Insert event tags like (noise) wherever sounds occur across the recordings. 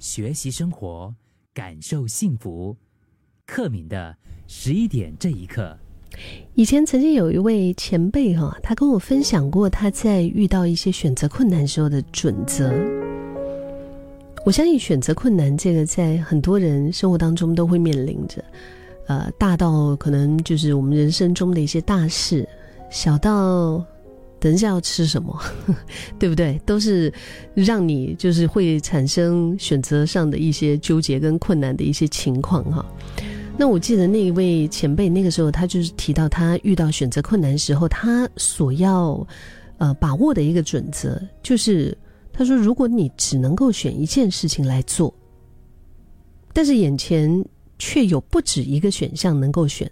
学习生活，感受幸福。克敏的十一点这一刻。以前曾经有一位前辈哈，他跟我分享过他在遇到一些选择困难时候的准则。我相信选择困难这个在很多人生活当中都会面临着，呃，大到可能就是我们人生中的一些大事，小到等一下要吃什么，(laughs) 对不对？都是让你就是会产生选择上的一些纠结跟困难的一些情况哈。那我记得那一位前辈，那个时候他就是提到，他遇到选择困难时候，他所要呃把握的一个准则，就是他说，如果你只能够选一件事情来做，但是眼前却有不止一个选项能够选，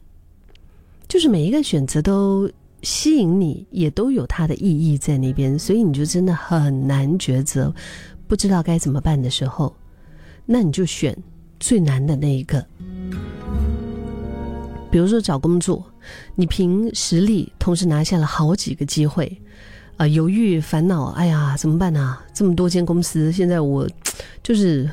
就是每一个选择都吸引你，也都有它的意义在那边，所以你就真的很难抉择，不知道该怎么办的时候，那你就选最难的那一个。比如说找工作，你凭实力同时拿下了好几个机会，啊，犹豫烦恼，哎呀，怎么办呢？这么多间公司，现在我就是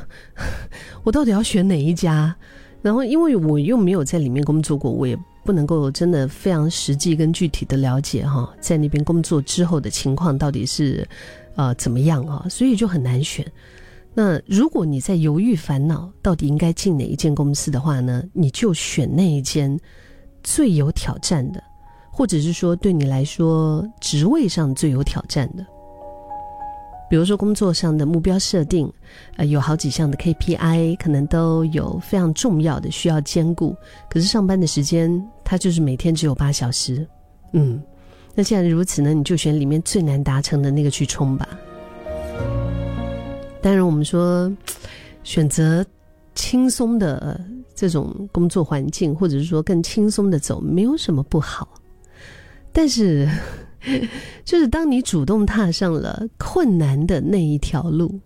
(laughs) 我到底要选哪一家？然后因为我又没有在里面工作过，我也不能够真的非常实际跟具体的了解哈，在那边工作之后的情况到底是呃怎么样啊？所以就很难选。那如果你在犹豫烦恼到底应该进哪一间公司的话呢？你就选那一间最有挑战的，或者是说对你来说职位上最有挑战的。比如说工作上的目标设定，呃，有好几项的 KPI，可能都有非常重要的需要兼顾。可是上班的时间，它就是每天只有八小时。嗯，那既然如此呢，你就选里面最难达成的那个去冲吧。当然，我们说选择轻松的这种工作环境，或者是说更轻松的走，没有什么不好。但是，(laughs) 就是当你主动踏上了困难的那一条路，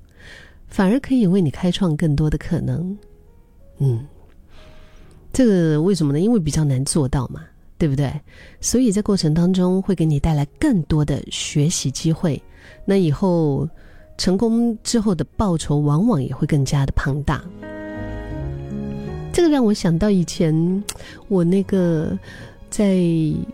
反而可以为你开创更多的可能。嗯，这个为什么呢？因为比较难做到嘛，对不对？所以在过程当中会给你带来更多的学习机会。那以后。成功之后的报酬往往也会更加的庞大。这个让我想到以前我那个在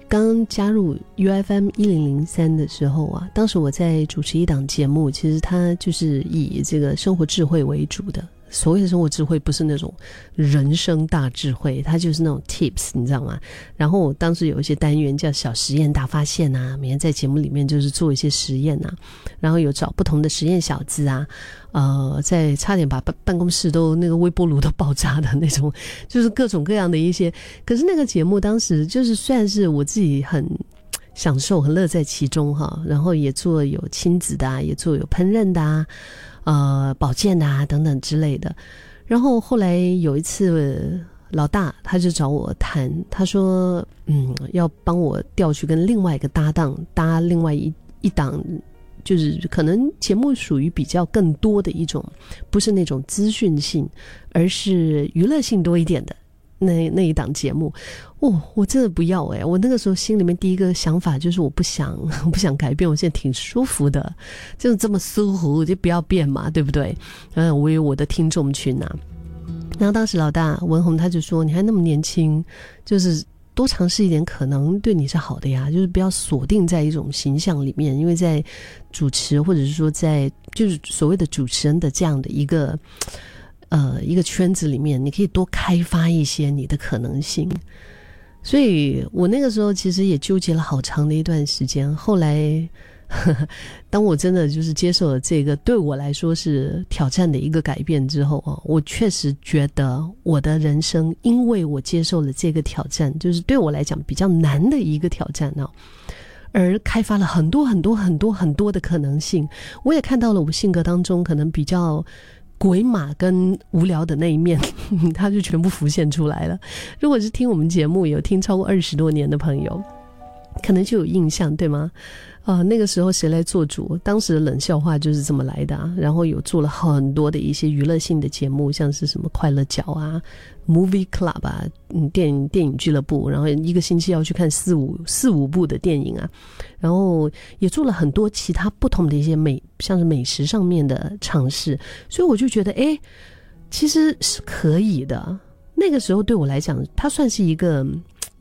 刚加入 U F M 一零零三的时候啊，当时我在主持一档节目，其实它就是以这个生活智慧为主的。所谓的生活智慧，不是那种人生大智慧，它就是那种 tips，你知道吗？然后我当时有一些单元叫“小实验大发现”呐，每天在节目里面就是做一些实验呐，然后有找不同的实验小子啊，呃，在差点把办办公室都那个微波炉都爆炸的那种，(laughs) 就是各种各样的一些。可是那个节目当时就是算是我自己很享受、很乐在其中哈，然后也做有亲子的，也做有烹饪的啊。呃，保健啊等等之类的，然后后来有一次，老大他就找我谈，他说，嗯，要帮我调去跟另外一个搭档搭另外一一档，就是可能节目属于比较更多的一种，不是那种资讯性，而是娱乐性多一点的。那那一档节目，哦，我真的不要哎！我那个时候心里面第一个想法就是我不想，我不想改变，我现在挺舒服的，就是这么舒服，就不要变嘛，对不对？嗯，我有我的听众群呐。然后当时老大文红他就说：“你还那么年轻，就是多尝试一点，可能对你是好的呀。就是不要锁定在一种形象里面，因为在主持或者是说在就是所谓的主持人的这样的一个。”呃，一个圈子里面，你可以多开发一些你的可能性。所以我那个时候其实也纠结了好长的一段时间。后来，(laughs) 当我真的就是接受了这个对我来说是挑战的一个改变之后啊，我确实觉得我的人生，因为我接受了这个挑战，就是对我来讲比较难的一个挑战呢，而开发了很多很多很多很多的可能性。我也看到了我性格当中可能比较。鬼马跟无聊的那一面，(laughs) 他就全部浮现出来了。如果是听我们节目有听超过二十多年的朋友，可能就有印象，对吗？啊，那个时候谁来做主？当时的冷笑话就是这么来的啊。然后有做了很多的一些娱乐性的节目，像是什么快乐角啊、Movie Club 啊，嗯，电影电影俱乐部。然后一个星期要去看四五四五部的电影啊。然后也做了很多其他不同的一些美，像是美食上面的尝试。所以我就觉得，哎，其实是可以的。那个时候对我来讲，它算是一个。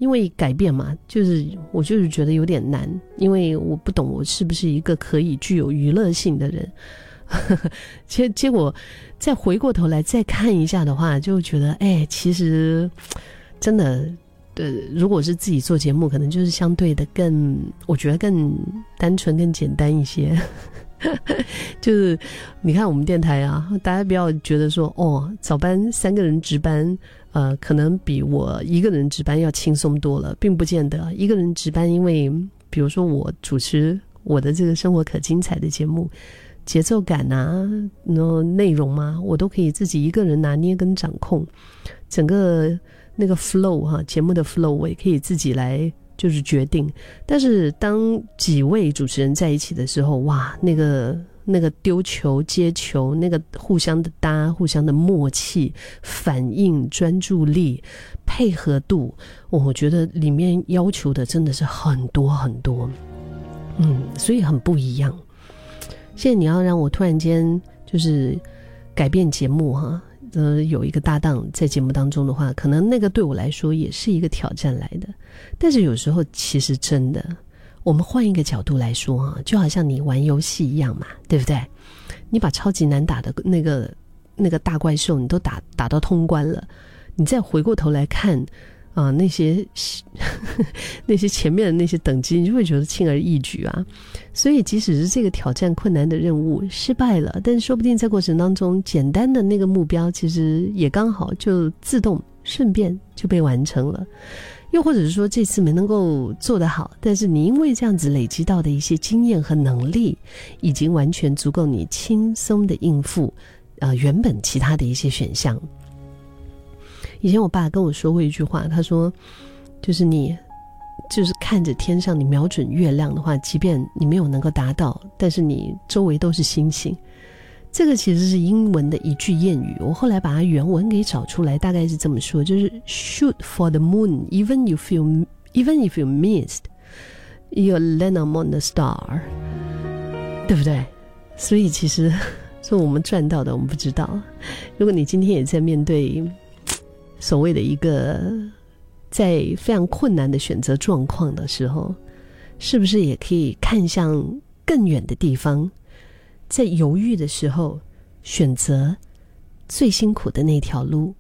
因为改变嘛，就是我就是觉得有点难，因为我不懂我是不是一个可以具有娱乐性的人。(laughs) 结结果再回过头来再看一下的话，就觉得哎，其实真的，呃，如果是自己做节目，可能就是相对的更，我觉得更单纯、更简单一些。(laughs) 就是你看我们电台啊，大家不要觉得说哦，早班三个人值班。呃，可能比我一个人值班要轻松多了，并不见得一个人值班，因为比如说我主持我的这个生活可精彩的节目，节奏感啊，那内容嘛，我都可以自己一个人拿捏跟掌控，整个那个 flow 哈，节目的 flow 我也可以自己来就是决定。但是当几位主持人在一起的时候，哇，那个。那个丢球接球，那个互相的搭，互相的默契、反应、专注力、配合度，我觉得里面要求的真的是很多很多，嗯，所以很不一样。现在你要让我突然间就是改变节目哈，呃，有一个搭档在节目当中的话，可能那个对我来说也是一个挑战来的。但是有时候其实真的。我们换一个角度来说啊，就好像你玩游戏一样嘛，对不对？你把超级难打的那个那个大怪兽，你都打打到通关了，你再回过头来看啊，那些 (laughs) 那些前面的那些等级，你就会觉得轻而易举啊。所以，即使是这个挑战困难的任务失败了，但说不定在过程当中，简单的那个目标其实也刚好就自动顺便就被完成了。又或者是说这次没能够做得好，但是你因为这样子累积到的一些经验和能力，已经完全足够你轻松的应付，呃，原本其他的一些选项。以前我爸跟我说过一句话，他说：“就是你，就是看着天上，你瞄准月亮的话，即便你没有能够达到，但是你周围都是星星。”这个其实是英文的一句谚语，我后来把它原文给找出来，大概是这么说：就是 “Shoot for the moon, even you feel, even if you missed, you land on the star。”对不对？所以其实 (laughs) 是我们赚到的，我们不知道。如果你今天也在面对所谓的一个在非常困难的选择状况的时候，是不是也可以看向更远的地方？在犹豫的时候，选择最辛苦的那条路。